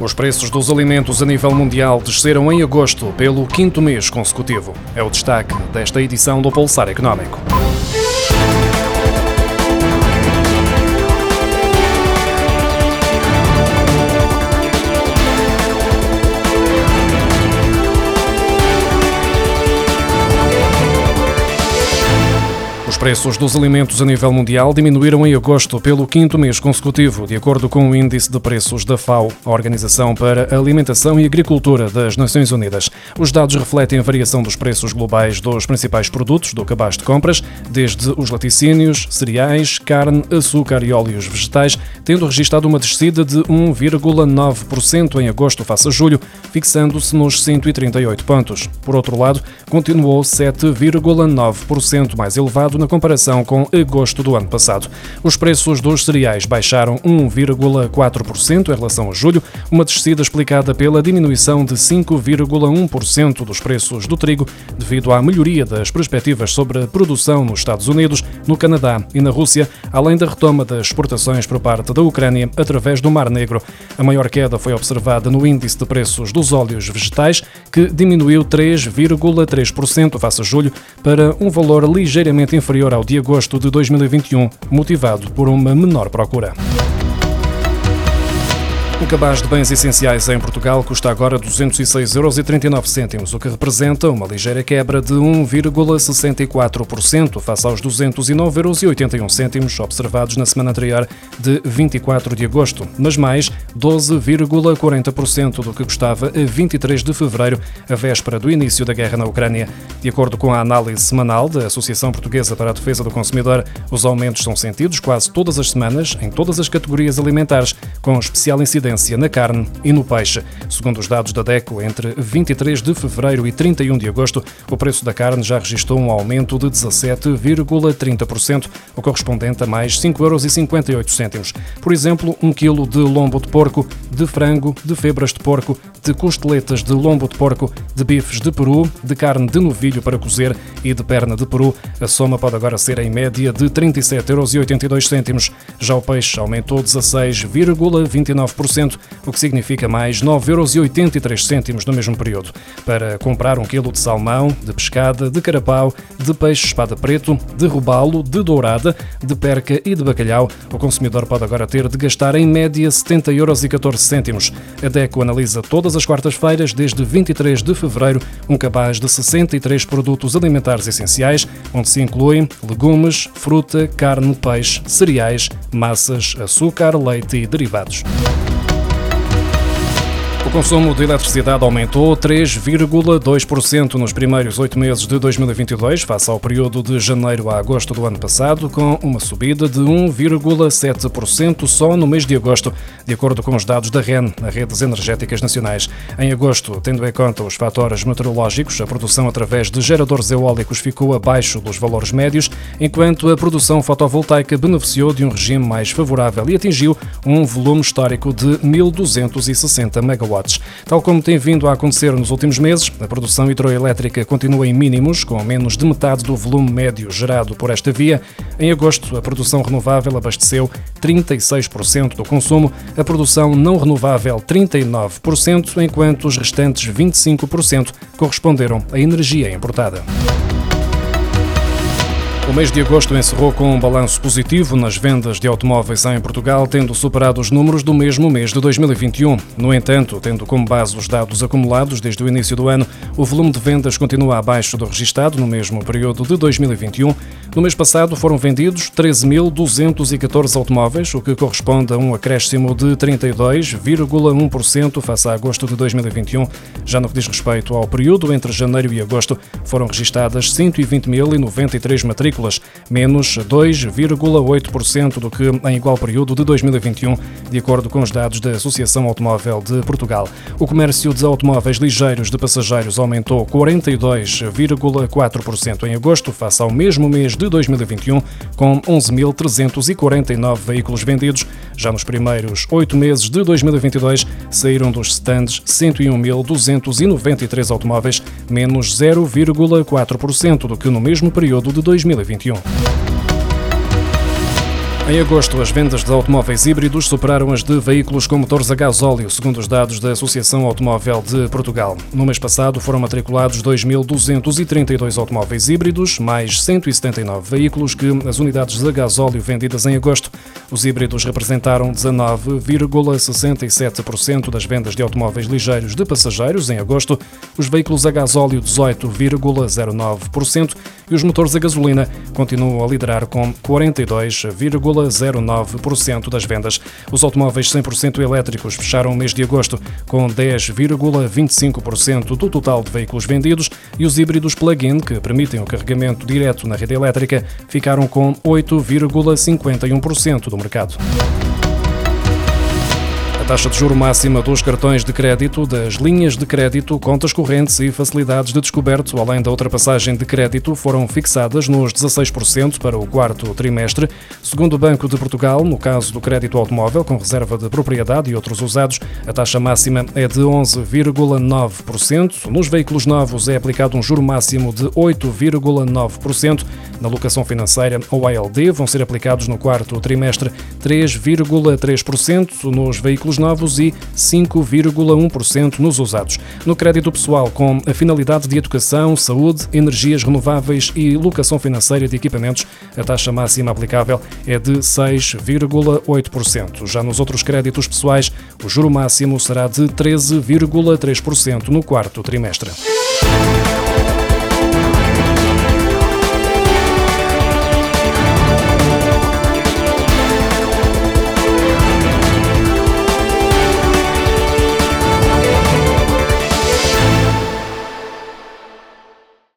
Os preços dos alimentos a nível mundial desceram em agosto pelo quinto mês consecutivo. É o destaque desta edição do Pulsar Económico. Preços dos alimentos a nível mundial diminuíram em agosto pelo quinto mês consecutivo, de acordo com o Índice de Preços da FAO, a Organização para a Alimentação e Agricultura das Nações Unidas. Os dados refletem a variação dos preços globais dos principais produtos do cabaz de compras, desde os laticínios, cereais, carne, açúcar e óleos vegetais, tendo registrado uma descida de 1,9% em agosto face a julho, fixando-se nos 138 pontos. Por outro lado, continuou 7,9% mais elevado na comparação com agosto do ano passado. Os preços dos cereais baixaram 1,4% em relação a julho, uma descida explicada pela diminuição de 5,1% dos preços do trigo devido à melhoria das perspectivas sobre a produção nos Estados Unidos, no Canadá e na Rússia, além da retoma das exportações por parte da Ucrânia através do Mar Negro. A maior queda foi observada no índice de preços dos óleos vegetais, que diminuiu 3,3% face a julho para um valor ligeiramente inferior inferior ao de agosto de 2021, motivado por uma menor procura. O cabaz de bens essenciais em Portugal custa agora 206,39 euros, o que representa uma ligeira quebra de 1,64% face aos 209,81 euros observados na semana anterior de 24 de agosto, mas mais 12,40% do que custava a 23 de fevereiro, a véspera do início da guerra na Ucrânia. De acordo com a análise semanal da Associação Portuguesa para a Defesa do Consumidor, os aumentos são sentidos quase todas as semanas em todas as categorias alimentares, com especial incidência na carne e no peixe. Segundo os dados da DECO, entre 23 de fevereiro e 31 de agosto, o preço da carne já registrou um aumento de 17,30%, o correspondente a mais 5,58 euros. Por exemplo, um quilo de lombo de porco, de frango, de febras de porco, de costeletas de lombo de porco, de bifes de peru, de carne de novilho para cozer e de perna de peru, a soma pode agora ser em média de 37,82 euros. Já o peixe aumentou 16,29% o que significa mais 9,83 euros no mesmo período. Para comprar um quilo de salmão, de pescada, de carapau, de peixe espada preto, de robalo, de dourada, de perca e de bacalhau, o consumidor pode agora ter de gastar em média 70 euros e 14 cêntimos. A DECO analisa todas as quartas-feiras, desde 23 de fevereiro, um cabaz de 63 produtos alimentares essenciais, onde se incluem legumes, fruta, carne, peixe, cereais, massas, açúcar, leite e derivados. O consumo de eletricidade aumentou 3,2% nos primeiros oito meses de 2022, face ao período de janeiro a agosto do ano passado, com uma subida de 1,7% só no mês de agosto, de acordo com os dados da REN, a Redes Energéticas Nacionais. Em agosto, tendo em conta os fatores meteorológicos, a produção através de geradores eólicos ficou abaixo dos valores médios, enquanto a produção fotovoltaica beneficiou de um regime mais favorável e atingiu um volume histórico de 1.260 megawatts. Tal como tem vindo a acontecer nos últimos meses, a produção hidroelétrica continua em mínimos, com menos de metade do volume médio gerado por esta via. Em agosto, a produção renovável abasteceu 36% do consumo, a produção não renovável 39%, enquanto os restantes 25% corresponderam à energia importada. O mês de agosto encerrou com um balanço positivo nas vendas de automóveis em Portugal, tendo superado os números do mesmo mês de 2021. No entanto, tendo como base os dados acumulados desde o início do ano, o volume de vendas continua abaixo do registado no mesmo período de 2021. No mês passado foram vendidos 13.214 automóveis, o que corresponde a um acréscimo de 32,1% face a agosto de 2021. Já no que diz respeito ao período entre janeiro e agosto, foram registadas 120.093 matrículas agrícolas, menos 2,8% do que em igual período de 2021, de acordo com os dados da Associação Automóvel de Portugal. O comércio de automóveis ligeiros de passageiros aumentou 42,4% em agosto, face ao mesmo mês de 2021, com 11.349 veículos vendidos. Já nos primeiros oito meses de 2022, saíram dos stands 101.293 automóveis, menos 0,4% do que no mesmo período de 2021. Em agosto, as vendas de automóveis híbridos superaram as de veículos com motores a gasóleo, segundo os dados da Associação Automóvel de Portugal. No mês passado, foram matriculados 2.232 automóveis híbridos, mais 179 veículos que as unidades de gasóleo vendidas em agosto. Os híbridos representaram 19,67% das vendas de automóveis ligeiros de passageiros em agosto, os veículos a gasóleo 18,09% e os motores a gasolina continuam a liderar com 42,5%. 0,09% das vendas. Os automóveis 100% elétricos fecharam o mês de agosto com 10,25% do total de veículos vendidos e os híbridos plug-in, que permitem o carregamento direto na rede elétrica, ficaram com 8,51% do mercado taxa de juro máxima dos cartões de crédito, das linhas de crédito, contas correntes e facilidades de descoberto, além da ultrapassagem de crédito, foram fixadas nos 16% para o quarto trimestre. Segundo o Banco de Portugal, no caso do crédito automóvel com reserva de propriedade e outros usados, a taxa máxima é de 11,9%. Nos veículos novos é aplicado um juro máximo de 8,9%. Na locação financeira ou ALD vão ser aplicados no quarto trimestre 3,3%. Nos veículos novos e 5,1% nos usados. No crédito pessoal, com a finalidade de educação, saúde, energias renováveis e locação financeira de equipamentos, a taxa máxima aplicável é de 6,8%. Já nos outros créditos pessoais, o juro máximo será de 13,3% no quarto trimestre.